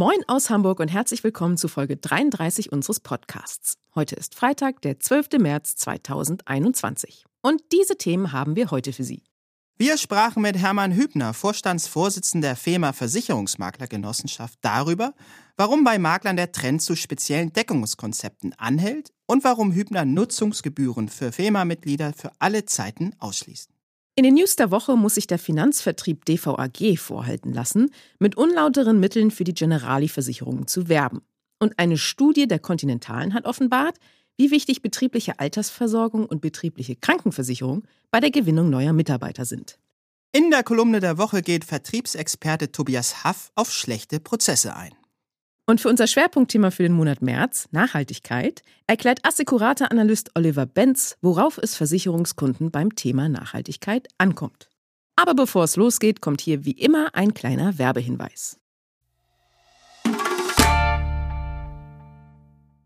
Moin aus Hamburg und herzlich willkommen zu Folge 33 unseres Podcasts. Heute ist Freitag, der 12. März 2021. Und diese Themen haben wir heute für Sie. Wir sprachen mit Hermann Hübner, Vorstandsvorsitzender der FEMA Versicherungsmaklergenossenschaft, darüber, warum bei Maklern der Trend zu speziellen Deckungskonzepten anhält und warum Hübner Nutzungsgebühren für FEMA-Mitglieder für alle Zeiten ausschließt. In den News der Woche muss sich der Finanzvertrieb DVAG vorhalten lassen, mit unlauteren Mitteln für die Generali-Versicherungen zu werben. Und eine Studie der Kontinentalen hat offenbart, wie wichtig betriebliche Altersversorgung und betriebliche Krankenversicherung bei der Gewinnung neuer Mitarbeiter sind. In der Kolumne der Woche geht Vertriebsexperte Tobias Haff auf schlechte Prozesse ein. Und für unser Schwerpunktthema für den Monat März, Nachhaltigkeit, erklärt Assekurata-Analyst Oliver Benz, worauf es Versicherungskunden beim Thema Nachhaltigkeit ankommt. Aber bevor es losgeht, kommt hier wie immer ein kleiner Werbehinweis.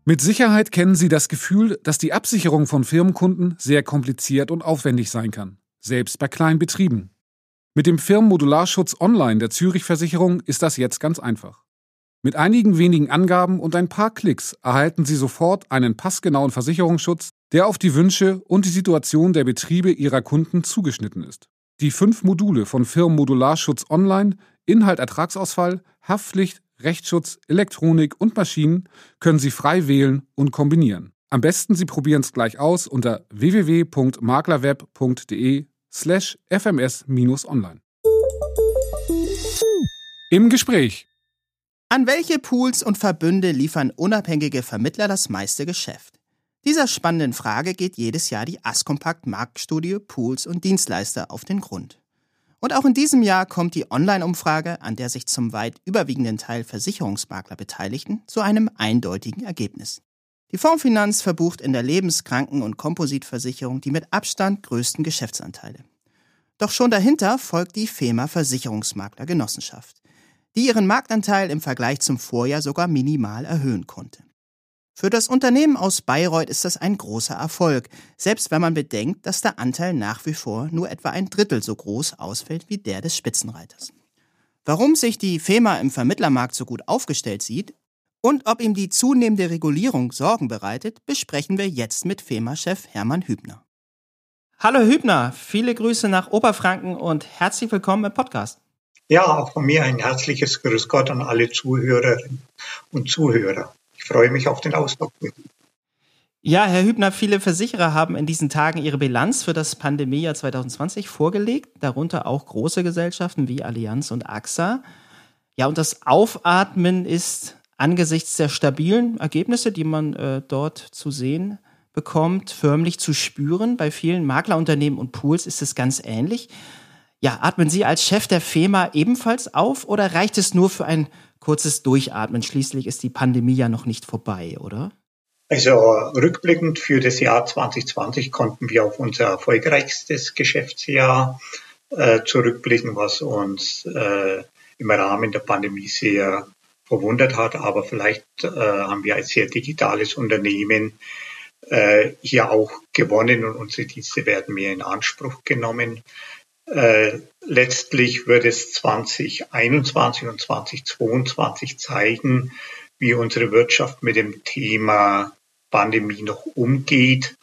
Mit Sicherheit kennen Sie das Gefühl, dass die Absicherung von Firmenkunden sehr kompliziert und aufwendig sein kann, selbst bei kleinen Betrieben. Mit dem Firmenmodularschutz Online der Zürich Versicherung ist das jetzt ganz einfach. Mit einigen wenigen Angaben und ein paar Klicks erhalten Sie sofort einen passgenauen Versicherungsschutz, der auf die Wünsche und die Situation der Betriebe Ihrer Kunden zugeschnitten ist. Die fünf Module von Firmenmodularschutz Online, Inhalt Ertragsausfall, Haftpflicht, Rechtsschutz, Elektronik und Maschinen können Sie frei wählen und kombinieren. Am besten Sie probieren es gleich aus unter www.maklerweb.de slash fms-online. Im Gespräch an welche Pools und Verbünde liefern unabhängige Vermittler das meiste Geschäft? Dieser spannenden Frage geht jedes Jahr die Askompakt Marktstudie Pools und Dienstleister auf den Grund. Und auch in diesem Jahr kommt die Online-Umfrage, an der sich zum weit überwiegenden Teil Versicherungsmakler beteiligten, zu einem eindeutigen Ergebnis. Die Fondsfinanz verbucht in der Lebenskranken- und Kompositversicherung die mit Abstand größten Geschäftsanteile. Doch schon dahinter folgt die FEMA Versicherungsmakler Genossenschaft die ihren Marktanteil im Vergleich zum Vorjahr sogar minimal erhöhen konnte. Für das Unternehmen aus Bayreuth ist das ein großer Erfolg, selbst wenn man bedenkt, dass der Anteil nach wie vor nur etwa ein Drittel so groß ausfällt wie der des Spitzenreiters. Warum sich die FEMA im Vermittlermarkt so gut aufgestellt sieht und ob ihm die zunehmende Regulierung Sorgen bereitet, besprechen wir jetzt mit FEMA-Chef Hermann Hübner. Hallo Hübner, viele Grüße nach Oberfranken und herzlich willkommen im Podcast. Ja, auch von mir ein herzliches Grüß Gott an alle Zuhörerinnen und Zuhörer. Ich freue mich auf den Austausch. Ja, Herr Hübner, viele Versicherer haben in diesen Tagen ihre Bilanz für das Pandemiejahr 2020 vorgelegt, darunter auch große Gesellschaften wie Allianz und AXA. Ja, und das Aufatmen ist angesichts der stabilen Ergebnisse, die man äh, dort zu sehen bekommt, förmlich zu spüren. Bei vielen Maklerunternehmen und Pools ist es ganz ähnlich. Ja, atmen Sie als Chef der FEMA ebenfalls auf oder reicht es nur für ein kurzes Durchatmen? Schließlich ist die Pandemie ja noch nicht vorbei, oder? Also rückblickend für das Jahr 2020 konnten wir auf unser erfolgreichstes Geschäftsjahr äh, zurückblicken, was uns äh, im Rahmen der Pandemie sehr verwundert hat. Aber vielleicht äh, haben wir als sehr digitales Unternehmen äh, hier auch gewonnen und unsere Dienste werden mehr in Anspruch genommen. Äh, letztlich wird es 2021 und 2022 zeigen, wie unsere Wirtschaft mit dem Thema Pandemie noch umgeht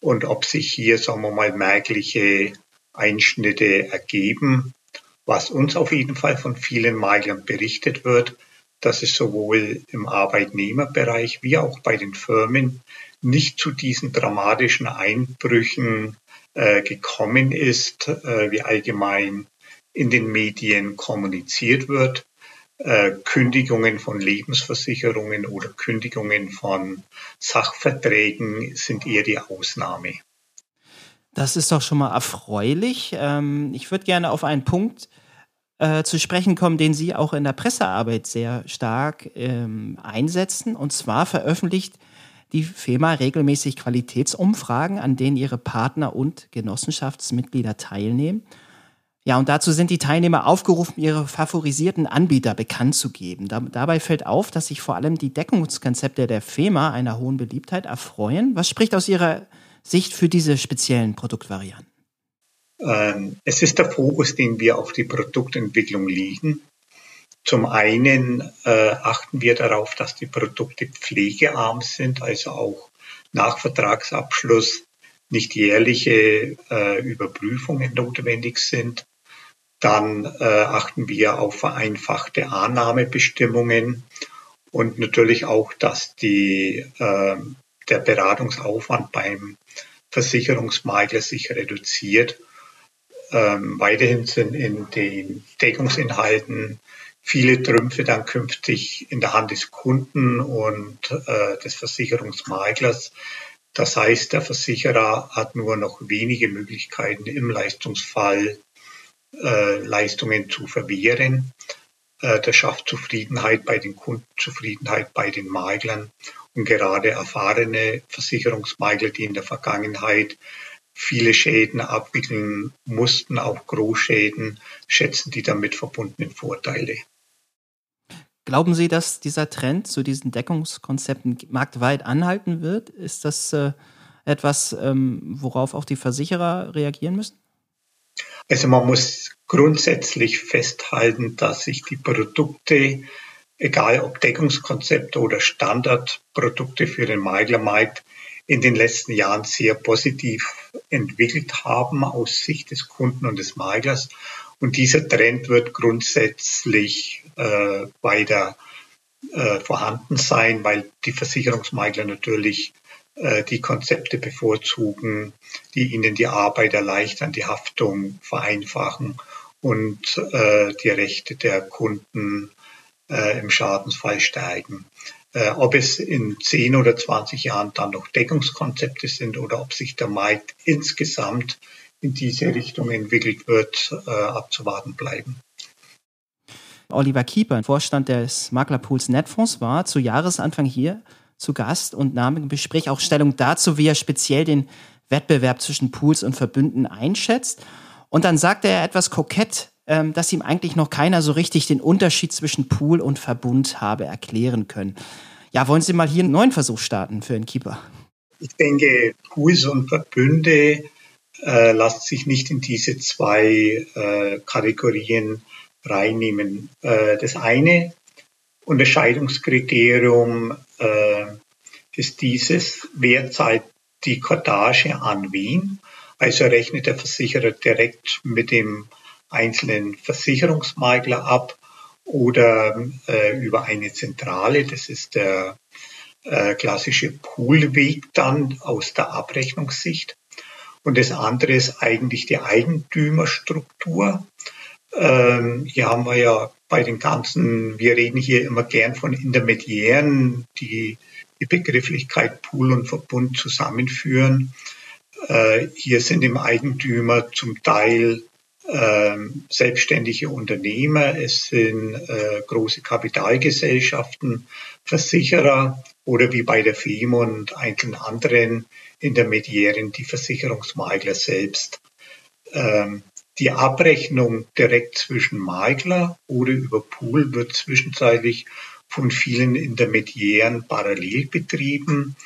und ob sich hier, sagen wir mal, merkliche Einschnitte ergeben. Was uns auf jeden Fall von vielen Maklern berichtet wird, dass es sowohl im Arbeitnehmerbereich wie auch bei den Firmen nicht zu diesen dramatischen Einbrüchen äh, gekommen ist, äh, wie allgemein in den Medien kommuniziert wird. Äh, Kündigungen von Lebensversicherungen oder Kündigungen von Sachverträgen sind eher die Ausnahme. Das ist doch schon mal erfreulich. Ähm, ich würde gerne auf einen Punkt äh, zu sprechen kommen, den Sie auch in der Pressearbeit sehr stark ähm, einsetzen. Und zwar veröffentlicht die FEMA regelmäßig Qualitätsumfragen, an denen ihre Partner und Genossenschaftsmitglieder teilnehmen. Ja, und dazu sind die Teilnehmer aufgerufen, ihre favorisierten Anbieter bekannt zu geben. Da, dabei fällt auf, dass sich vor allem die Deckungskonzepte der FEMA einer hohen Beliebtheit erfreuen. Was spricht aus Ihrer Sicht für diese speziellen Produktvarianten? Ähm, es ist der Fokus, den wir auf die Produktentwicklung legen. Zum einen äh, achten wir darauf, dass die Produkte pflegearm sind, also auch nach Vertragsabschluss nicht jährliche äh, Überprüfungen notwendig sind. Dann äh, achten wir auf vereinfachte Annahmebestimmungen und natürlich auch, dass die, äh, der Beratungsaufwand beim Versicherungsmakler sich reduziert. Ähm, weiterhin sind in den Deckungsinhalten viele Trümpfe dann künftig in der Hand des Kunden und äh, des Versicherungsmaklers. Das heißt, der Versicherer hat nur noch wenige Möglichkeiten im Leistungsfall äh, Leistungen zu verwehren. Äh, das schafft Zufriedenheit bei den Kunden, Zufriedenheit bei den Maklern und gerade erfahrene Versicherungsmakler, die in der Vergangenheit viele Schäden abwickeln mussten, auch Großschäden, schätzen die damit verbundenen Vorteile. Glauben Sie, dass dieser Trend zu diesen Deckungskonzepten marktweit anhalten wird? Ist das äh, etwas, ähm, worauf auch die Versicherer reagieren müssen? Also man muss grundsätzlich festhalten, dass sich die Produkte, egal ob Deckungskonzepte oder Standardprodukte für den Maklermarkt, in den letzten Jahren sehr positiv entwickelt haben aus Sicht des Kunden und des Maklers. Und dieser Trend wird grundsätzlich äh, weiter äh, vorhanden sein, weil die Versicherungsmakler natürlich äh, die Konzepte bevorzugen, die ihnen die Arbeit erleichtern, die Haftung vereinfachen und äh, die Rechte der Kunden äh, im Schadensfall steigen. Äh, ob es in 10 oder 20 Jahren dann noch Deckungskonzepte sind oder ob sich der Markt insgesamt in diese Richtung entwickelt wird, äh, abzuwarten bleiben. Oliver Kieper, Vorstand des Maklerpools Netfonds, war zu Jahresanfang hier zu Gast und nahm im Gespräch auch Stellung dazu, wie er speziell den Wettbewerb zwischen Pools und Verbünden einschätzt. Und dann sagte er etwas kokett, ähm, dass ihm eigentlich noch keiner so richtig den Unterschied zwischen Pool und Verbund habe erklären können. Ja, wollen Sie mal hier einen neuen Versuch starten für einen Keeper? Ich denke, Pools und Verbünde äh, lassen sich nicht in diese zwei äh, Kategorien reinnehmen. Äh, das eine Unterscheidungskriterium äh, ist dieses, wer zahlt die Cordage an wen? Also rechnet der Versicherer direkt mit dem einzelnen Versicherungsmakler ab oder äh, über eine Zentrale. Das ist der äh, klassische Poolweg dann aus der Abrechnungssicht. Und das andere ist eigentlich die Eigentümerstruktur. Ähm, hier haben wir ja bei den ganzen, wir reden hier immer gern von Intermediären, die die Begrifflichkeit Pool und Verbund zusammenführen. Äh, hier sind im Eigentümer zum Teil äh, selbstständige Unternehmer, es sind äh, große Kapitalgesellschaften, Versicherer oder wie bei der FEM und einzelnen anderen Intermediären die Versicherungsmakler selbst. Ähm, die Abrechnung direkt zwischen Makler oder über Pool wird zwischenzeitlich von vielen Intermediären parallel betrieben.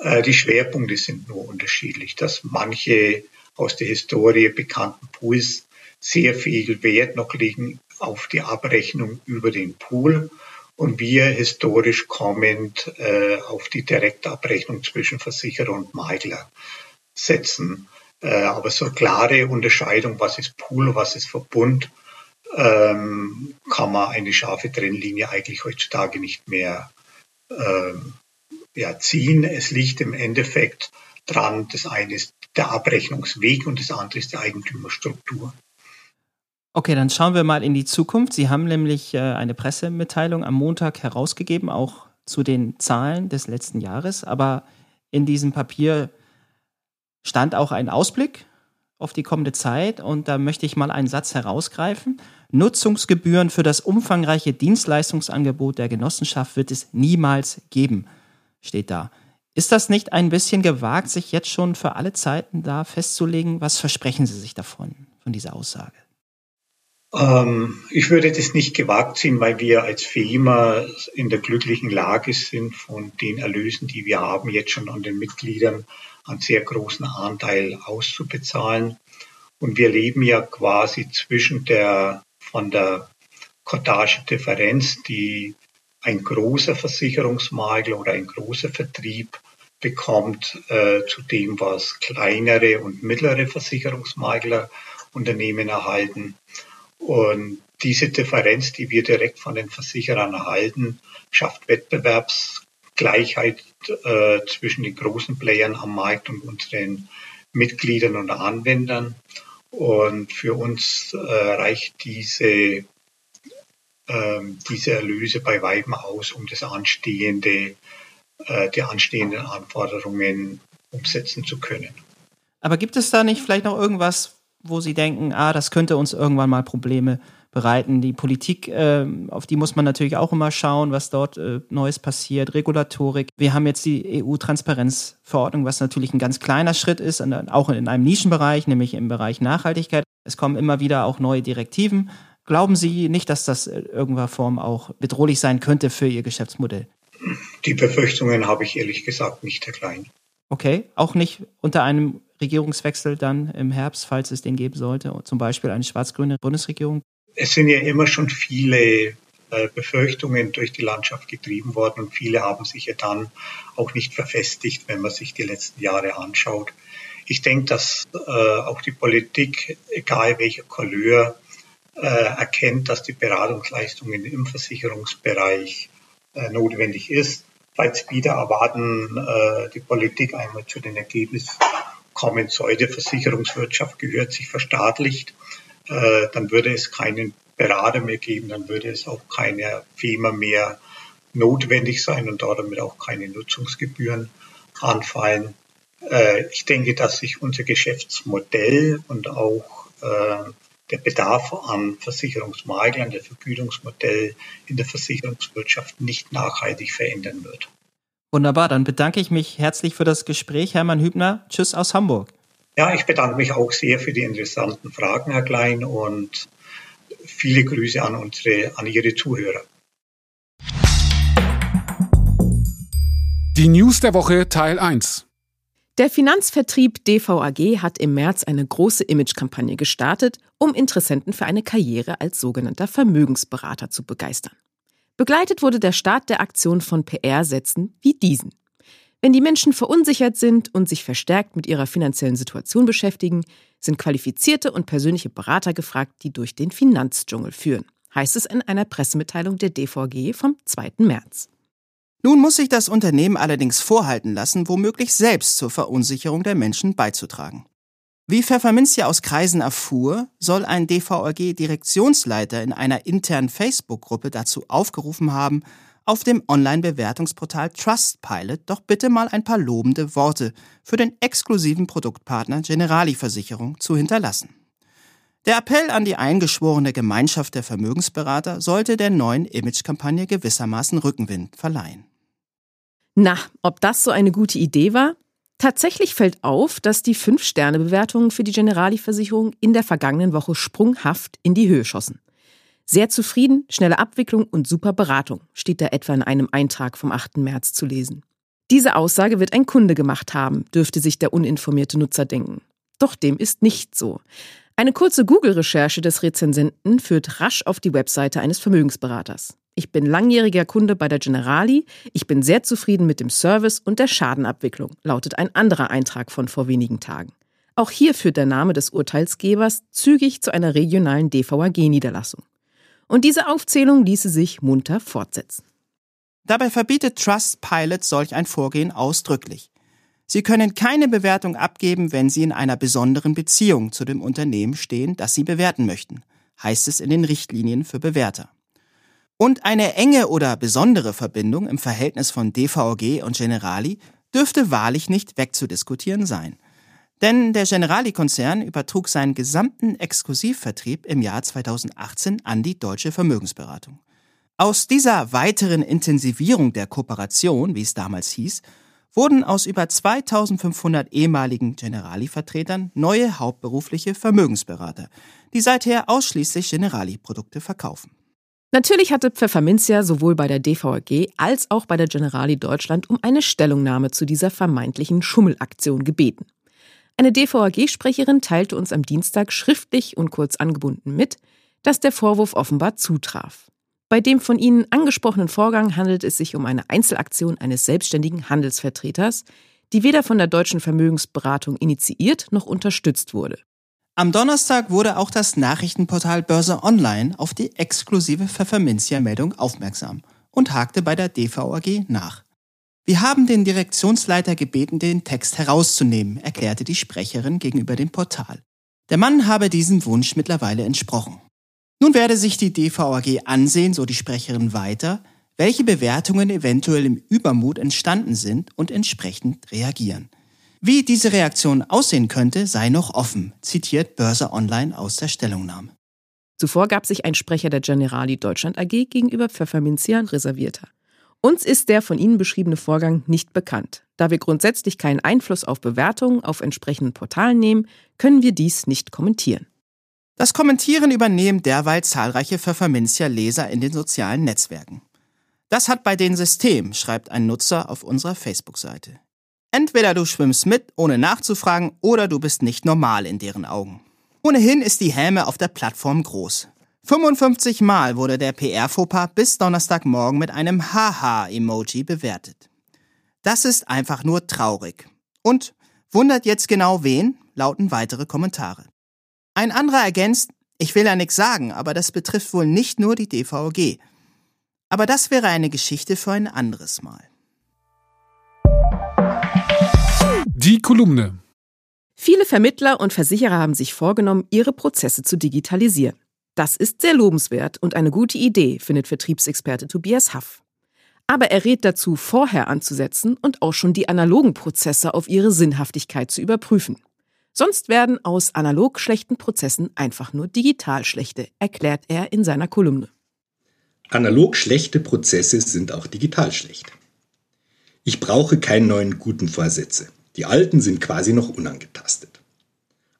Äh, die Schwerpunkte sind nur unterschiedlich, dass manche aus der Historie bekannten Pools sehr viel Wert noch legen auf die Abrechnung über den Pool und wir historisch kommend äh, auf die Direktabrechnung zwischen Versicherer und Makler setzen. Äh, aber so klare Unterscheidung, was ist Pool, was ist Verbund, ähm, kann man eine scharfe Trennlinie eigentlich heutzutage nicht mehr ähm, ja, ziehen. Es liegt im Endeffekt dran, das eine ist der Abrechnungsweg und das andere ist die Eigentümerstruktur. Okay, dann schauen wir mal in die Zukunft. Sie haben nämlich äh, eine Pressemitteilung am Montag herausgegeben, auch zu den Zahlen des letzten Jahres. Aber in diesem Papier stand auch ein Ausblick auf die kommende Zeit und da möchte ich mal einen Satz herausgreifen. Nutzungsgebühren für das umfangreiche Dienstleistungsangebot der Genossenschaft wird es niemals geben, steht da. Ist das nicht ein bisschen gewagt, sich jetzt schon für alle Zeiten da festzulegen? Was versprechen Sie sich davon, von dieser Aussage? Ähm, ich würde das nicht gewagt sehen, weil wir als FEMA in der glücklichen Lage sind, von den Erlösen, die wir haben, jetzt schon an den Mitgliedern einen sehr großen Anteil auszubezahlen. Und wir leben ja quasi zwischen der von der Cottage-Differenz, die ein großer Versicherungsmakler oder ein großer Vertrieb bekommt, äh, zu dem, was kleinere und mittlere Versicherungsmakler Unternehmen erhalten. Und diese Differenz, die wir direkt von den Versicherern erhalten, schafft Wettbewerbsgleichheit äh, zwischen den großen Playern am Markt und unseren Mitgliedern und Anwendern. Und für uns äh, reicht diese, ähm, diese Erlöse bei Weitem aus, um das anstehende, äh, die anstehenden Anforderungen umsetzen zu können. Aber gibt es da nicht vielleicht noch irgendwas, wo Sie denken, ah, das könnte uns irgendwann mal Probleme bereiten. Die Politik, äh, auf die muss man natürlich auch immer schauen, was dort äh, Neues passiert, Regulatorik. Wir haben jetzt die EU-Transparenzverordnung, was natürlich ein ganz kleiner Schritt ist, auch in einem Nischenbereich, nämlich im Bereich Nachhaltigkeit. Es kommen immer wieder auch neue Direktiven. Glauben Sie nicht, dass das in irgendeiner Form auch bedrohlich sein könnte für Ihr Geschäftsmodell? Die Befürchtungen habe ich ehrlich gesagt nicht, Herr Klein. Okay, auch nicht unter einem Regierungswechsel dann im Herbst, falls es den geben sollte, zum Beispiel eine schwarz-grüne Bundesregierung? Es sind ja immer schon viele äh, Befürchtungen durch die Landschaft getrieben worden und viele haben sich ja dann auch nicht verfestigt, wenn man sich die letzten Jahre anschaut. Ich denke, dass äh, auch die Politik, egal welcher Couleur, äh, erkennt, dass die Beratungsleistungen im Versicherungsbereich notwendig ist. Falls wieder erwarten die Politik einmal zu den Ergebnis kommen sollte, Versicherungswirtschaft gehört sich verstaatlicht, äh, dann würde es keinen Berater mehr geben, dann würde es auch keine FEMA mehr notwendig sein und damit auch keine Nutzungsgebühren anfallen. Äh, ich denke, dass sich unser Geschäftsmodell und auch äh, der Bedarf an Versicherungsmaklern, der Vergütungsmodell in der Versicherungswirtschaft nicht nachhaltig verändern wird. Wunderbar, dann bedanke ich mich herzlich für das Gespräch. Hermann Hübner, tschüss aus Hamburg. Ja, ich bedanke mich auch sehr für die interessanten Fragen, Herr Klein, und viele Grüße an unsere, an Ihre Zuhörer. Die News der Woche Teil 1. Der Finanzvertrieb DVAG hat im März eine große Imagekampagne gestartet, um Interessenten für eine Karriere als sogenannter Vermögensberater zu begeistern. Begleitet wurde der Start der Aktion von PR-Sätzen wie diesen. Wenn die Menschen verunsichert sind und sich verstärkt mit ihrer finanziellen Situation beschäftigen, sind qualifizierte und persönliche Berater gefragt, die durch den Finanzdschungel führen, heißt es in einer Pressemitteilung der DVG vom 2. März. Nun muss sich das Unternehmen allerdings vorhalten lassen, womöglich selbst zur Verunsicherung der Menschen beizutragen. Wie Pfefferminzia aus Kreisen erfuhr, soll ein DVAG-Direktionsleiter in einer internen Facebook-Gruppe dazu aufgerufen haben, auf dem Online-Bewertungsportal Trustpilot doch bitte mal ein paar lobende Worte für den exklusiven Produktpartner Generali Versicherung zu hinterlassen. Der Appell an die eingeschworene Gemeinschaft der Vermögensberater sollte der neuen Imagekampagne gewissermaßen Rückenwind verleihen. Na, ob das so eine gute Idee war? Tatsächlich fällt auf, dass die Fünf-Sterne-Bewertungen für die Generali-Versicherung in der vergangenen Woche sprunghaft in die Höhe schossen. Sehr zufrieden, schnelle Abwicklung und super Beratung, steht da etwa in einem Eintrag vom 8. März zu lesen. Diese Aussage wird ein Kunde gemacht haben, dürfte sich der uninformierte Nutzer denken. Doch dem ist nicht so. Eine kurze Google-Recherche des Rezensenten führt rasch auf die Webseite eines Vermögensberaters. Ich bin langjähriger Kunde bei der Generali. Ich bin sehr zufrieden mit dem Service und der Schadenabwicklung, lautet ein anderer Eintrag von vor wenigen Tagen. Auch hier führt der Name des Urteilsgebers zügig zu einer regionalen DVAG-Niederlassung. Und diese Aufzählung ließe sich munter fortsetzen. Dabei verbietet Trustpilot solch ein Vorgehen ausdrücklich. Sie können keine Bewertung abgeben, wenn Sie in einer besonderen Beziehung zu dem Unternehmen stehen, das Sie bewerten möchten, heißt es in den Richtlinien für Bewerter. Und eine enge oder besondere Verbindung im Verhältnis von DVG und Generali dürfte wahrlich nicht wegzudiskutieren sein. Denn der Generali-Konzern übertrug seinen gesamten Exklusivvertrieb im Jahr 2018 an die Deutsche Vermögensberatung. Aus dieser weiteren Intensivierung der Kooperation, wie es damals hieß, wurden aus über 2500 ehemaligen Generali-Vertretern neue hauptberufliche Vermögensberater, die seither ausschließlich Generali-Produkte verkaufen. Natürlich hatte Pfefferminzia sowohl bei der DVAG als auch bei der Generali Deutschland um eine Stellungnahme zu dieser vermeintlichen Schummelaktion gebeten. Eine DVAG-Sprecherin teilte uns am Dienstag schriftlich und kurz angebunden mit, dass der Vorwurf offenbar zutraf. Bei dem von Ihnen angesprochenen Vorgang handelt es sich um eine Einzelaktion eines selbstständigen Handelsvertreters, die weder von der deutschen Vermögensberatung initiiert noch unterstützt wurde. Am Donnerstag wurde auch das Nachrichtenportal Börse Online auf die exklusive Pfefferminzia-Meldung aufmerksam und hakte bei der DVAG nach. Wir haben den Direktionsleiter gebeten, den Text herauszunehmen, erklärte die Sprecherin gegenüber dem Portal. Der Mann habe diesem Wunsch mittlerweile entsprochen. Nun werde sich die DVAG ansehen, so die Sprecherin weiter, welche Bewertungen eventuell im Übermut entstanden sind und entsprechend reagieren. Wie diese Reaktion aussehen könnte, sei noch offen, zitiert Börse Online aus der Stellungnahme. Zuvor gab sich ein Sprecher der Generali Deutschland AG gegenüber Pfefferminzia reservierter. Uns ist der von Ihnen beschriebene Vorgang nicht bekannt. Da wir grundsätzlich keinen Einfluss auf Bewertungen auf entsprechenden Portalen nehmen, können wir dies nicht kommentieren. Das Kommentieren übernehmen derweil zahlreiche Pfefferminzia-Leser in den sozialen Netzwerken. Das hat bei den System, schreibt ein Nutzer auf unserer Facebook-Seite. Entweder du schwimmst mit, ohne nachzufragen, oder du bist nicht normal in deren Augen. Ohnehin ist die Häme auf der Plattform groß. 55 Mal wurde der PR-Fauxpas bis Donnerstagmorgen mit einem Haha-Emoji bewertet. Das ist einfach nur traurig. Und wundert jetzt genau wen? lauten weitere Kommentare. Ein anderer ergänzt, ich will ja nichts sagen, aber das betrifft wohl nicht nur die DVG. Aber das wäre eine Geschichte für ein anderes Mal. Die Kolumne. Viele Vermittler und Versicherer haben sich vorgenommen, ihre Prozesse zu digitalisieren. Das ist sehr lobenswert und eine gute Idee, findet Vertriebsexperte Tobias Haff. Aber er rät dazu, vorher anzusetzen und auch schon die analogen Prozesse auf ihre Sinnhaftigkeit zu überprüfen. Sonst werden aus analog schlechten Prozessen einfach nur digital schlechte, erklärt er in seiner Kolumne. Analog schlechte Prozesse sind auch digital schlecht. Ich brauche keinen neuen guten Vorsätze. Die alten sind quasi noch unangetastet.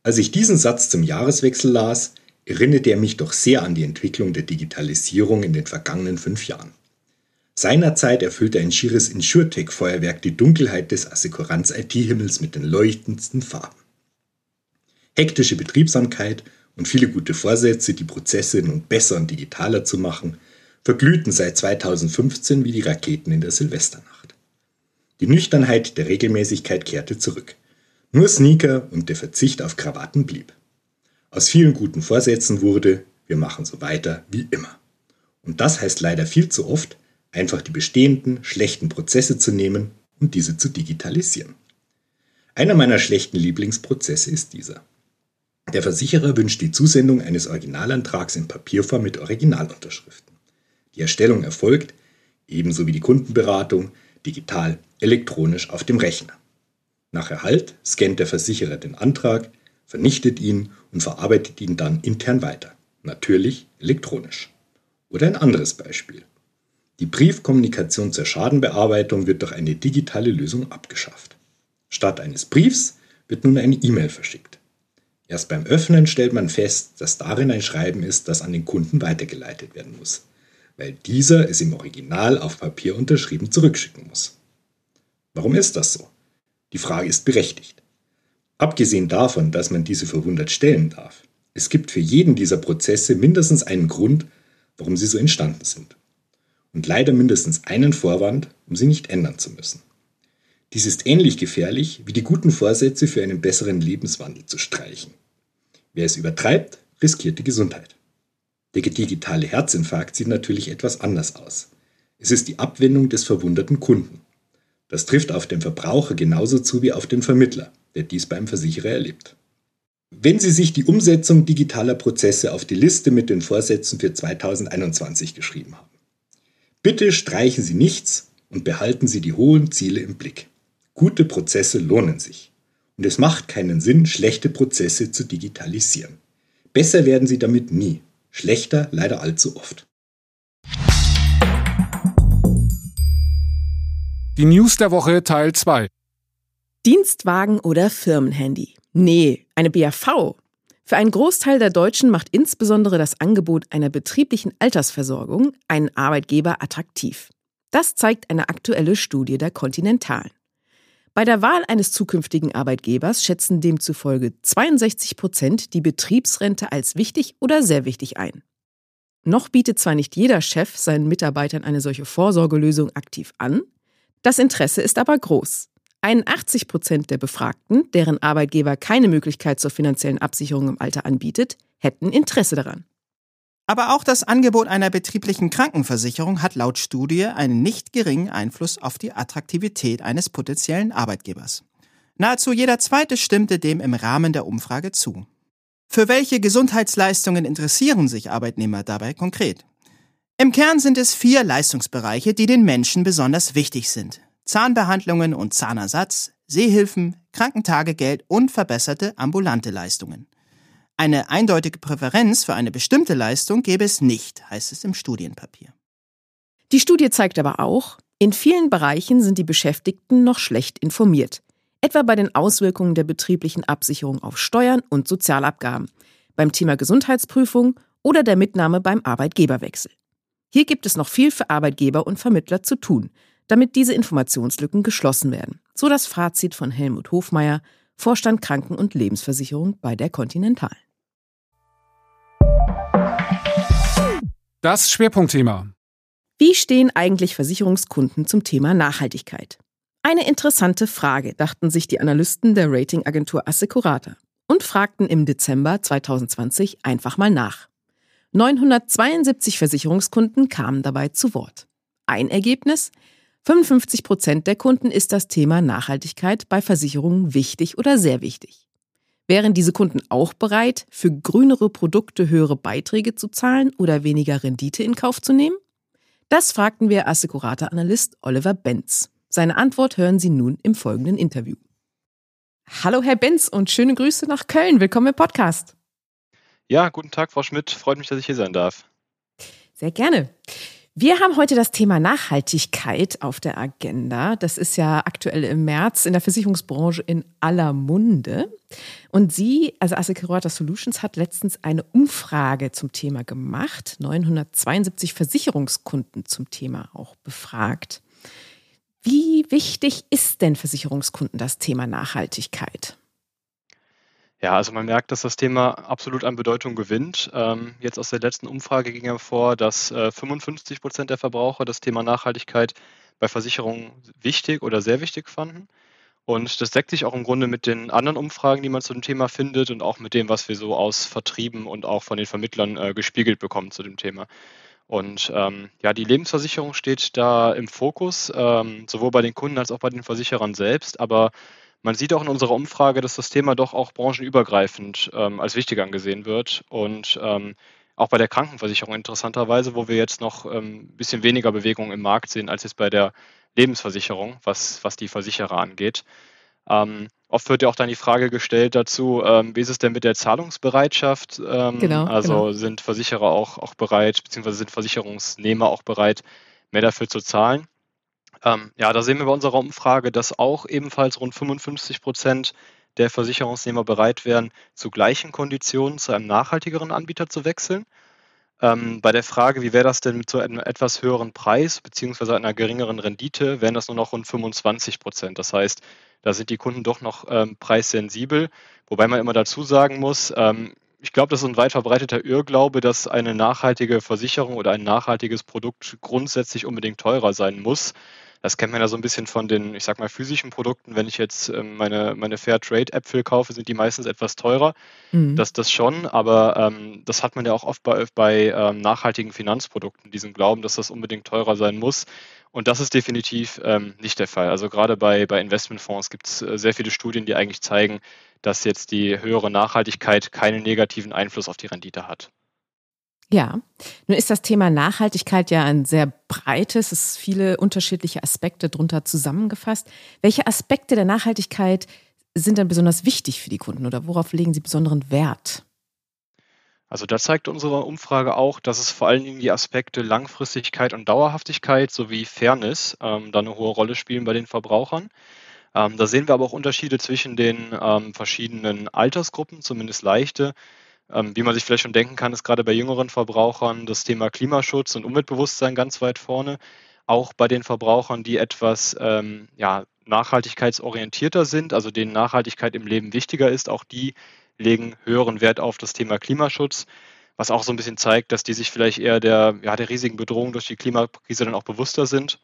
Als ich diesen Satz zum Jahreswechsel las, erinnerte er mich doch sehr an die Entwicklung der Digitalisierung in den vergangenen fünf Jahren. Seinerzeit erfüllte ein schieres Insurtech-Feuerwerk die Dunkelheit des Assekuranz-IT-Himmels mit den leuchtendsten Farben. Hektische Betriebsamkeit und viele gute Vorsätze, die Prozesse nun besser und digitaler zu machen, verglühten seit 2015 wie die Raketen in der Silvesternacht. Die Nüchternheit der Regelmäßigkeit kehrte zurück. Nur Sneaker und der Verzicht auf Krawatten blieb. Aus vielen guten Vorsätzen wurde, wir machen so weiter wie immer. Und das heißt leider viel zu oft, einfach die bestehenden, schlechten Prozesse zu nehmen und diese zu digitalisieren. Einer meiner schlechten Lieblingsprozesse ist dieser. Der Versicherer wünscht die Zusendung eines Originalantrags in Papierform mit Originalunterschriften. Die Erstellung erfolgt, ebenso wie die Kundenberatung, digital, elektronisch auf dem Rechner. Nach Erhalt scannt der Versicherer den Antrag, vernichtet ihn und verarbeitet ihn dann intern weiter. Natürlich elektronisch. Oder ein anderes Beispiel. Die Briefkommunikation zur Schadenbearbeitung wird durch eine digitale Lösung abgeschafft. Statt eines Briefs wird nun eine E-Mail verschickt. Erst beim Öffnen stellt man fest, dass darin ein Schreiben ist, das an den Kunden weitergeleitet werden muss weil dieser es im Original auf Papier unterschrieben zurückschicken muss. Warum ist das so? Die Frage ist berechtigt. Abgesehen davon, dass man diese verwundert stellen darf, es gibt für jeden dieser Prozesse mindestens einen Grund, warum sie so entstanden sind. Und leider mindestens einen Vorwand, um sie nicht ändern zu müssen. Dies ist ähnlich gefährlich wie die guten Vorsätze für einen besseren Lebenswandel zu streichen. Wer es übertreibt, riskiert die Gesundheit. Der digitale Herzinfarkt sieht natürlich etwas anders aus. Es ist die Abwendung des verwunderten Kunden. Das trifft auf den Verbraucher genauso zu wie auf den Vermittler, der dies beim Versicherer erlebt. Wenn Sie sich die Umsetzung digitaler Prozesse auf die Liste mit den Vorsätzen für 2021 geschrieben haben, bitte streichen Sie nichts und behalten Sie die hohen Ziele im Blick. Gute Prozesse lohnen sich. Und es macht keinen Sinn, schlechte Prozesse zu digitalisieren. Besser werden Sie damit nie schlechter leider allzu oft. Die News der Woche Teil 2. Dienstwagen oder Firmenhandy? Nee, eine BAV. Für einen Großteil der Deutschen macht insbesondere das Angebot einer betrieblichen Altersversorgung einen Arbeitgeber attraktiv. Das zeigt eine aktuelle Studie der Continentalen. Bei der Wahl eines zukünftigen Arbeitgebers schätzen demzufolge 62 Prozent die Betriebsrente als wichtig oder sehr wichtig ein. Noch bietet zwar nicht jeder Chef seinen Mitarbeitern eine solche Vorsorgelösung aktiv an, das Interesse ist aber groß. 81 Prozent der Befragten, deren Arbeitgeber keine Möglichkeit zur finanziellen Absicherung im Alter anbietet, hätten Interesse daran. Aber auch das Angebot einer betrieblichen Krankenversicherung hat laut Studie einen nicht geringen Einfluss auf die Attraktivität eines potenziellen Arbeitgebers. Nahezu jeder zweite stimmte dem im Rahmen der Umfrage zu. Für welche Gesundheitsleistungen interessieren sich Arbeitnehmer dabei konkret? Im Kern sind es vier Leistungsbereiche, die den Menschen besonders wichtig sind. Zahnbehandlungen und Zahnersatz, Sehhilfen, Krankentagegeld und verbesserte ambulante Leistungen. Eine eindeutige Präferenz für eine bestimmte Leistung gäbe es nicht, heißt es im Studienpapier. Die Studie zeigt aber auch, in vielen Bereichen sind die Beschäftigten noch schlecht informiert, etwa bei den Auswirkungen der betrieblichen Absicherung auf Steuern und Sozialabgaben, beim Thema Gesundheitsprüfung oder der Mitnahme beim Arbeitgeberwechsel. Hier gibt es noch viel für Arbeitgeber und Vermittler zu tun, damit diese Informationslücken geschlossen werden. So das Fazit von Helmut Hofmeier, Vorstand Kranken- und Lebensversicherung bei der Continental. Das Schwerpunktthema. Wie stehen eigentlich Versicherungskunden zum Thema Nachhaltigkeit? Eine interessante Frage, dachten sich die Analysten der Ratingagentur Assecurata und fragten im Dezember 2020 einfach mal nach. 972 Versicherungskunden kamen dabei zu Wort. Ein Ergebnis? 55 Prozent der Kunden ist das Thema Nachhaltigkeit bei Versicherungen wichtig oder sehr wichtig. Wären diese Kunden auch bereit, für grünere Produkte höhere Beiträge zu zahlen oder weniger Rendite in Kauf zu nehmen? Das fragten wir Assecurata-Analyst Oliver Benz. Seine Antwort hören Sie nun im folgenden Interview. Hallo Herr Benz und schöne Grüße nach Köln. Willkommen im Podcast. Ja, guten Tag, Frau Schmidt. Freut mich, dass ich hier sein darf. Sehr gerne. Wir haben heute das Thema Nachhaltigkeit auf der Agenda. Das ist ja aktuell im März in der Versicherungsbranche in aller Munde. Und Sie, also Assecurata Solutions, hat letztens eine Umfrage zum Thema gemacht, 972 Versicherungskunden zum Thema auch befragt. Wie wichtig ist denn Versicherungskunden das Thema Nachhaltigkeit? Ja, also man merkt, dass das Thema absolut an Bedeutung gewinnt. Ähm, jetzt aus der letzten Umfrage ging hervor, dass äh, 55 Prozent der Verbraucher das Thema Nachhaltigkeit bei Versicherungen wichtig oder sehr wichtig fanden. Und das deckt sich auch im Grunde mit den anderen Umfragen, die man zu dem Thema findet und auch mit dem, was wir so aus Vertrieben und auch von den Vermittlern äh, gespiegelt bekommen zu dem Thema. Und ähm, ja, die Lebensversicherung steht da im Fokus, ähm, sowohl bei den Kunden als auch bei den Versicherern selbst. Aber man sieht auch in unserer Umfrage, dass das Thema doch auch branchenübergreifend ähm, als wichtig angesehen wird und ähm, auch bei der Krankenversicherung interessanterweise, wo wir jetzt noch ein ähm, bisschen weniger Bewegung im Markt sehen als jetzt bei der Lebensversicherung, was, was die Versicherer angeht. Ähm, oft wird ja auch dann die Frage gestellt dazu, ähm, wie ist es denn mit der Zahlungsbereitschaft? Ähm, genau, also genau. sind Versicherer auch, auch bereit, beziehungsweise sind Versicherungsnehmer auch bereit, mehr dafür zu zahlen? Ähm, ja, da sehen wir bei unserer Umfrage, dass auch ebenfalls rund 55 Prozent der Versicherungsnehmer bereit wären, zu gleichen Konditionen zu einem nachhaltigeren Anbieter zu wechseln. Ähm, bei der Frage, wie wäre das denn mit so einem etwas höheren Preis bzw. einer geringeren Rendite, wären das nur noch rund 25 Prozent. Das heißt, da sind die Kunden doch noch ähm, preissensibel, wobei man immer dazu sagen muss, ähm, ich glaube, das ist ein weit verbreiteter Irrglaube, dass eine nachhaltige Versicherung oder ein nachhaltiges Produkt grundsätzlich unbedingt teurer sein muss. Das kennt man ja so ein bisschen von den, ich sag mal, physischen Produkten. Wenn ich jetzt ähm, meine, meine Fairtrade-Äpfel kaufe, sind die meistens etwas teurer. Mhm. Das, das schon, aber ähm, das hat man ja auch oft bei, bei ähm, nachhaltigen Finanzprodukten, diesen Glauben, dass das unbedingt teurer sein muss. Und das ist definitiv ähm, nicht der Fall. Also gerade bei, bei Investmentfonds gibt es äh, sehr viele Studien, die eigentlich zeigen, dass jetzt die höhere Nachhaltigkeit keinen negativen Einfluss auf die Rendite hat. Ja, nun ist das Thema Nachhaltigkeit ja ein sehr breites, es ist viele unterschiedliche Aspekte drunter zusammengefasst. Welche Aspekte der Nachhaltigkeit sind dann besonders wichtig für die Kunden oder worauf legen Sie besonderen Wert? Also da zeigt unsere Umfrage auch, dass es vor allen Dingen die Aspekte Langfristigkeit und Dauerhaftigkeit sowie Fairness ähm, da eine hohe Rolle spielen bei den Verbrauchern. Ähm, da sehen wir aber auch Unterschiede zwischen den ähm, verschiedenen Altersgruppen, zumindest leichte. Ähm, wie man sich vielleicht schon denken kann, ist gerade bei jüngeren Verbrauchern das Thema Klimaschutz und Umweltbewusstsein ganz weit vorne. Auch bei den Verbrauchern, die etwas ähm, ja, nachhaltigkeitsorientierter sind, also denen Nachhaltigkeit im Leben wichtiger ist, auch die legen höheren Wert auf das Thema Klimaschutz, was auch so ein bisschen zeigt, dass die sich vielleicht eher der, ja, der riesigen Bedrohung durch die Klimakrise dann auch bewusster sind.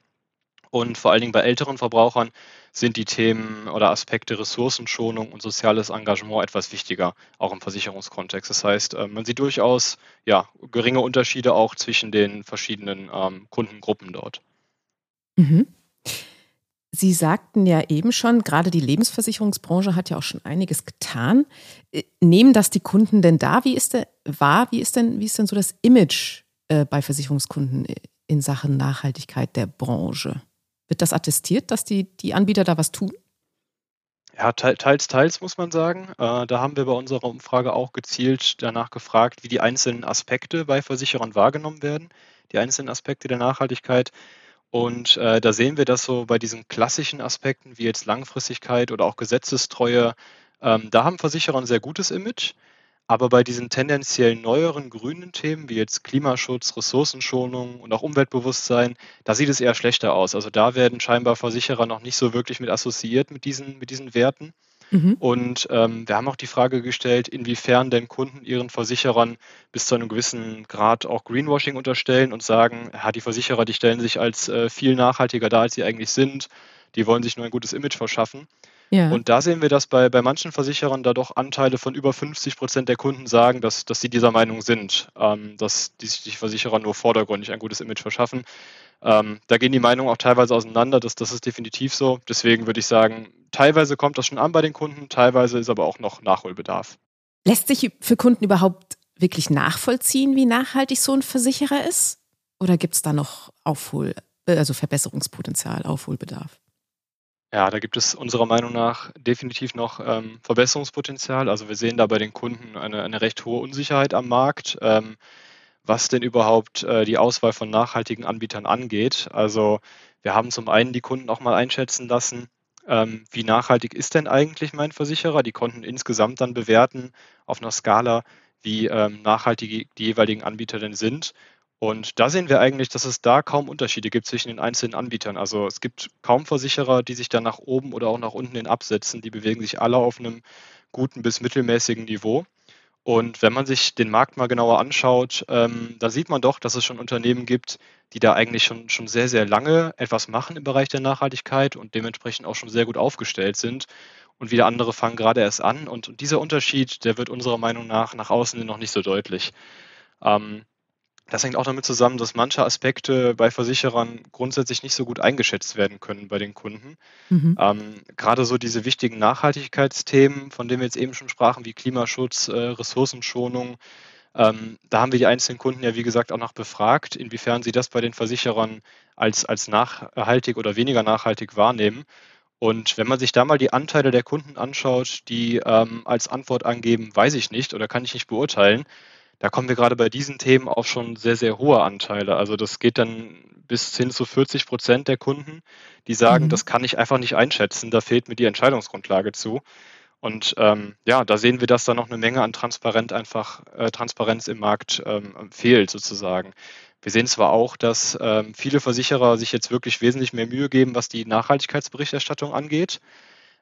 Und vor allen Dingen bei älteren Verbrauchern sind die Themen oder Aspekte Ressourcenschonung und soziales Engagement etwas wichtiger, auch im Versicherungskontext. Das heißt, äh, man sieht durchaus ja, geringe Unterschiede auch zwischen den verschiedenen ähm, Kundengruppen dort. Mhm. Sie sagten ja eben schon, gerade die Lebensversicherungsbranche hat ja auch schon einiges getan. Äh, nehmen das die Kunden denn da? Wie ist denn wahr? Wie ist denn, wie ist denn so das Image äh, bei Versicherungskunden in Sachen Nachhaltigkeit der Branche? Wird das attestiert, dass die, die Anbieter da was tun? Ja, teils, teils muss man sagen. Äh, da haben wir bei unserer Umfrage auch gezielt danach gefragt, wie die einzelnen Aspekte bei Versicherern wahrgenommen werden, die einzelnen Aspekte der Nachhaltigkeit. Und äh, da sehen wir, dass so bei diesen klassischen Aspekten wie jetzt Langfristigkeit oder auch Gesetzestreue, ähm, da haben Versicherer ein sehr gutes Image. Aber bei diesen tendenziell neueren grünen Themen wie jetzt Klimaschutz, Ressourcenschonung und auch Umweltbewusstsein, da sieht es eher schlechter aus. Also da werden scheinbar Versicherer noch nicht so wirklich mit assoziiert mit diesen, mit diesen Werten. Mhm. Und ähm, wir haben auch die Frage gestellt, inwiefern denn Kunden ihren Versicherern bis zu einem gewissen Grad auch Greenwashing unterstellen und sagen, ja, die Versicherer, die stellen sich als äh, viel nachhaltiger dar, als sie eigentlich sind. Die wollen sich nur ein gutes Image verschaffen. Ja. Und da sehen wir, dass bei, bei manchen Versicherern da doch Anteile von über 50 Prozent der Kunden sagen, dass, dass sie dieser Meinung sind, ähm, dass die, die Versicherer nur vordergründig ein gutes Image verschaffen. Ähm, da gehen die Meinungen auch teilweise auseinander, das, das ist definitiv so. Deswegen würde ich sagen, teilweise kommt das schon an bei den Kunden, teilweise ist aber auch noch Nachholbedarf. Lässt sich für Kunden überhaupt wirklich nachvollziehen, wie nachhaltig so ein Versicherer ist? Oder gibt es da noch Aufhol, also Verbesserungspotenzial, Aufholbedarf? Ja, da gibt es unserer Meinung nach definitiv noch ähm, Verbesserungspotenzial. Also wir sehen da bei den Kunden eine, eine recht hohe Unsicherheit am Markt, ähm, was denn überhaupt äh, die Auswahl von nachhaltigen Anbietern angeht. Also wir haben zum einen die Kunden auch mal einschätzen lassen, ähm, wie nachhaltig ist denn eigentlich mein Versicherer. Die konnten insgesamt dann bewerten auf einer Skala, wie ähm, nachhaltig die jeweiligen Anbieter denn sind. Und da sehen wir eigentlich, dass es da kaum Unterschiede gibt zwischen den einzelnen Anbietern. Also es gibt kaum Versicherer, die sich dann nach oben oder auch nach unten hin absetzen. Die bewegen sich alle auf einem guten bis mittelmäßigen Niveau. Und wenn man sich den Markt mal genauer anschaut, ähm, da sieht man doch, dass es schon Unternehmen gibt, die da eigentlich schon, schon sehr, sehr lange etwas machen im Bereich der Nachhaltigkeit und dementsprechend auch schon sehr gut aufgestellt sind. Und wieder andere fangen gerade erst an. Und dieser Unterschied, der wird unserer Meinung nach nach außen noch nicht so deutlich. Ähm, das hängt auch damit zusammen, dass manche Aspekte bei Versicherern grundsätzlich nicht so gut eingeschätzt werden können bei den Kunden. Mhm. Ähm, gerade so diese wichtigen Nachhaltigkeitsthemen, von denen wir jetzt eben schon sprachen, wie Klimaschutz, äh, Ressourcenschonung, ähm, da haben wir die einzelnen Kunden ja, wie gesagt, auch noch befragt, inwiefern sie das bei den Versicherern als, als nachhaltig oder weniger nachhaltig wahrnehmen. Und wenn man sich da mal die Anteile der Kunden anschaut, die ähm, als Antwort angeben, weiß ich nicht oder kann ich nicht beurteilen, da kommen wir gerade bei diesen Themen auch schon sehr, sehr hohe Anteile. Also das geht dann bis hin zu 40 Prozent der Kunden, die sagen, mhm. das kann ich einfach nicht einschätzen, da fehlt mir die Entscheidungsgrundlage zu. Und ähm, ja, da sehen wir, dass da noch eine Menge an Transparent einfach, äh, Transparenz im Markt ähm, fehlt sozusagen. Wir sehen zwar auch, dass ähm, viele Versicherer sich jetzt wirklich wesentlich mehr Mühe geben, was die Nachhaltigkeitsberichterstattung angeht.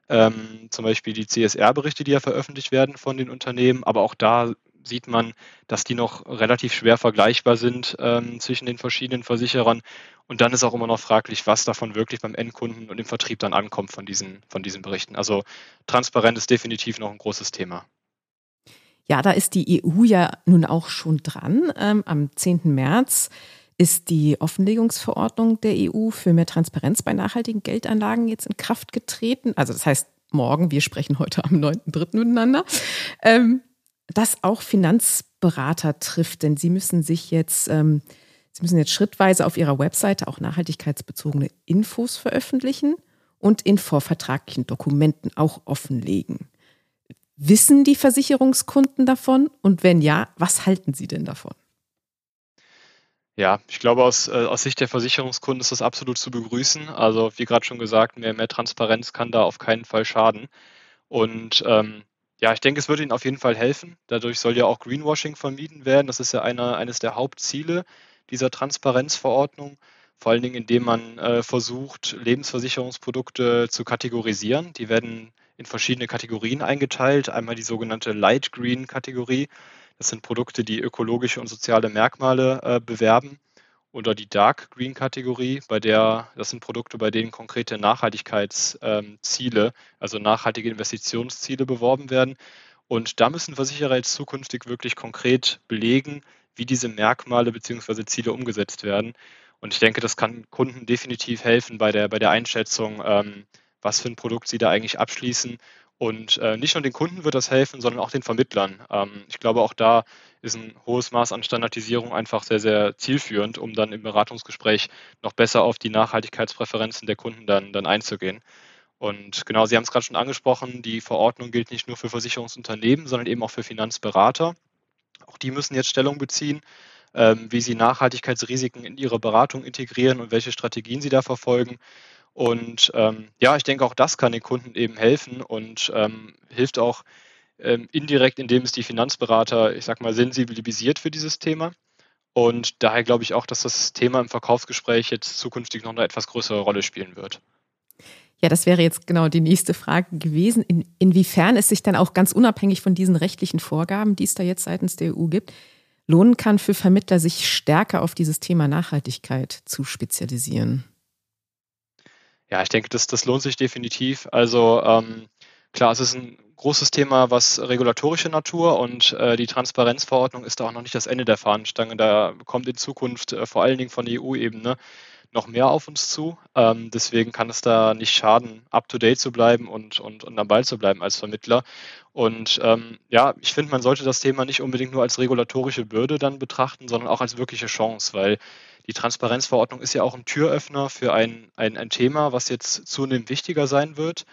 Ähm, zum Beispiel die CSR-Berichte, die ja veröffentlicht werden von den Unternehmen, aber auch da sieht man, dass die noch relativ schwer vergleichbar sind ähm, zwischen den verschiedenen Versicherern. Und dann ist auch immer noch fraglich, was davon wirklich beim Endkunden und im Vertrieb dann ankommt von diesen, von diesen Berichten. Also Transparenz ist definitiv noch ein großes Thema. Ja, da ist die EU ja nun auch schon dran. Ähm, am 10. März ist die Offenlegungsverordnung der EU für mehr Transparenz bei nachhaltigen Geldanlagen jetzt in Kraft getreten. Also das heißt, morgen, wir sprechen heute am 9.3. miteinander. Ähm, das auch Finanzberater trifft, denn sie müssen sich jetzt, ähm, sie müssen jetzt schrittweise auf ihrer Webseite auch nachhaltigkeitsbezogene Infos veröffentlichen und in vorvertraglichen Dokumenten auch offenlegen. Wissen die Versicherungskunden davon? Und wenn ja, was halten sie denn davon? Ja, ich glaube, aus, äh, aus Sicht der Versicherungskunden ist das absolut zu begrüßen. Also, wie gerade schon gesagt, mehr, mehr Transparenz kann da auf keinen Fall schaden. Und ähm, ja, ich denke, es wird ihnen auf jeden Fall helfen. Dadurch soll ja auch Greenwashing vermieden werden. Das ist ja einer, eines der Hauptziele dieser Transparenzverordnung. Vor allen Dingen, indem man äh, versucht, Lebensversicherungsprodukte zu kategorisieren. Die werden in verschiedene Kategorien eingeteilt. Einmal die sogenannte Light Green Kategorie. Das sind Produkte, die ökologische und soziale Merkmale äh, bewerben. Oder die Dark Green Kategorie, bei der, das sind Produkte, bei denen konkrete Nachhaltigkeitsziele, also nachhaltige Investitionsziele beworben werden. Und da müssen Versicherer jetzt zukünftig wirklich konkret belegen, wie diese Merkmale bzw. Ziele umgesetzt werden. Und ich denke, das kann Kunden definitiv helfen bei der, bei der Einschätzung, ähm, was für ein Produkt sie da eigentlich abschließen und äh, nicht nur den Kunden wird das helfen, sondern auch den Vermittlern. Ähm, ich glaube, auch da ist ein hohes Maß an Standardisierung einfach sehr, sehr zielführend, um dann im Beratungsgespräch noch besser auf die Nachhaltigkeitspräferenzen der Kunden dann, dann einzugehen. Und genau, Sie haben es gerade schon angesprochen, die Verordnung gilt nicht nur für Versicherungsunternehmen, sondern eben auch für Finanzberater. Auch die müssen jetzt Stellung beziehen, ähm, wie sie Nachhaltigkeitsrisiken in ihre Beratung integrieren und welche Strategien sie da verfolgen. Und ähm, ja, ich denke, auch das kann den Kunden eben helfen und ähm, hilft auch ähm, indirekt, indem es die Finanzberater, ich sag mal, sensibilisiert für dieses Thema. Und daher glaube ich auch, dass das Thema im Verkaufsgespräch jetzt zukünftig noch eine etwas größere Rolle spielen wird. Ja, das wäre jetzt genau die nächste Frage gewesen. In, inwiefern es sich dann auch ganz unabhängig von diesen rechtlichen Vorgaben, die es da jetzt seitens der EU gibt, lohnen kann für Vermittler, sich stärker auf dieses Thema Nachhaltigkeit zu spezialisieren? Ja, ich denke, das, das lohnt sich definitiv. Also ähm, klar, es ist ein großes Thema, was regulatorische Natur und äh, die Transparenzverordnung ist da auch noch nicht das Ende der Fahnenstange. Da kommt in Zukunft äh, vor allen Dingen von der EU-Ebene noch mehr auf uns zu. Ähm, deswegen kann es da nicht schaden, up-to-date zu bleiben und, und, und am Ball zu bleiben als Vermittler. Und ähm, ja, ich finde, man sollte das Thema nicht unbedingt nur als regulatorische Bürde dann betrachten, sondern auch als wirkliche Chance, weil die Transparenzverordnung ist ja auch ein Türöffner für ein, ein, ein Thema, was jetzt zunehmend wichtiger sein wird,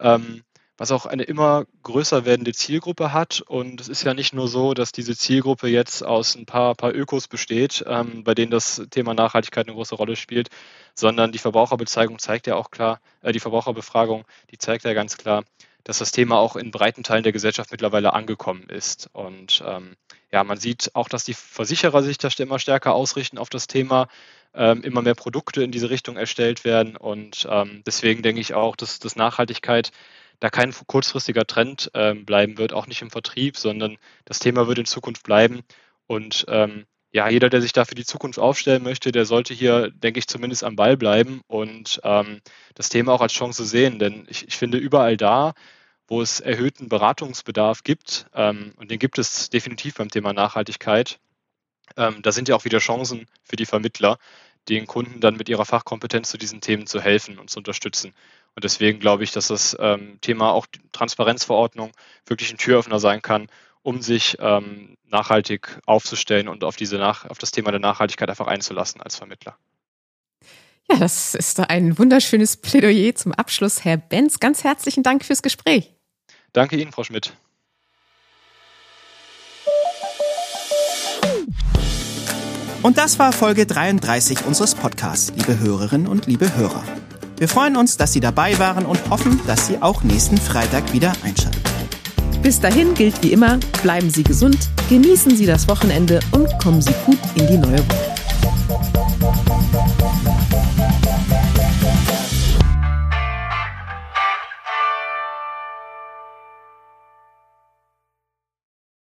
ähm, was auch eine immer größer werdende Zielgruppe hat. Und es ist ja nicht nur so, dass diese Zielgruppe jetzt aus ein paar, paar Ökos besteht, ähm, bei denen das Thema Nachhaltigkeit eine große Rolle spielt, sondern die Verbraucherbezeigung zeigt ja auch klar, äh, die Verbraucherbefragung, die zeigt ja ganz klar, dass das Thema auch in breiten Teilen der Gesellschaft mittlerweile angekommen ist. Und ähm, ja, man sieht auch, dass die Versicherer sich da immer stärker ausrichten auf das Thema, ähm, immer mehr Produkte in diese Richtung erstellt werden. Und ähm, deswegen denke ich auch, dass, dass Nachhaltigkeit da kein kurzfristiger Trend ähm, bleiben wird, auch nicht im Vertrieb, sondern das Thema wird in Zukunft bleiben. Und ähm, ja, jeder, der sich da für die Zukunft aufstellen möchte, der sollte hier, denke ich, zumindest am Ball bleiben und ähm, das Thema auch als Chance sehen. Denn ich, ich finde, überall da, wo es erhöhten Beratungsbedarf gibt, ähm, und den gibt es definitiv beim Thema Nachhaltigkeit, ähm, da sind ja auch wieder Chancen für die Vermittler, den Kunden dann mit ihrer Fachkompetenz zu diesen Themen zu helfen und zu unterstützen. Und deswegen glaube ich, dass das ähm, Thema auch Transparenzverordnung wirklich ein Türöffner sein kann, um sich ähm, nachhaltig aufzustellen und auf, diese Nach auf das Thema der Nachhaltigkeit einfach einzulassen als Vermittler. Ja, das ist ein wunderschönes Plädoyer zum Abschluss. Herr Benz, ganz herzlichen Dank fürs Gespräch. Danke Ihnen, Frau Schmidt. Und das war Folge 33 unseres Podcasts, liebe Hörerinnen und liebe Hörer. Wir freuen uns, dass Sie dabei waren und hoffen, dass Sie auch nächsten Freitag wieder einschalten. Bis dahin gilt wie immer, bleiben Sie gesund, genießen Sie das Wochenende und kommen Sie gut in die neue Woche.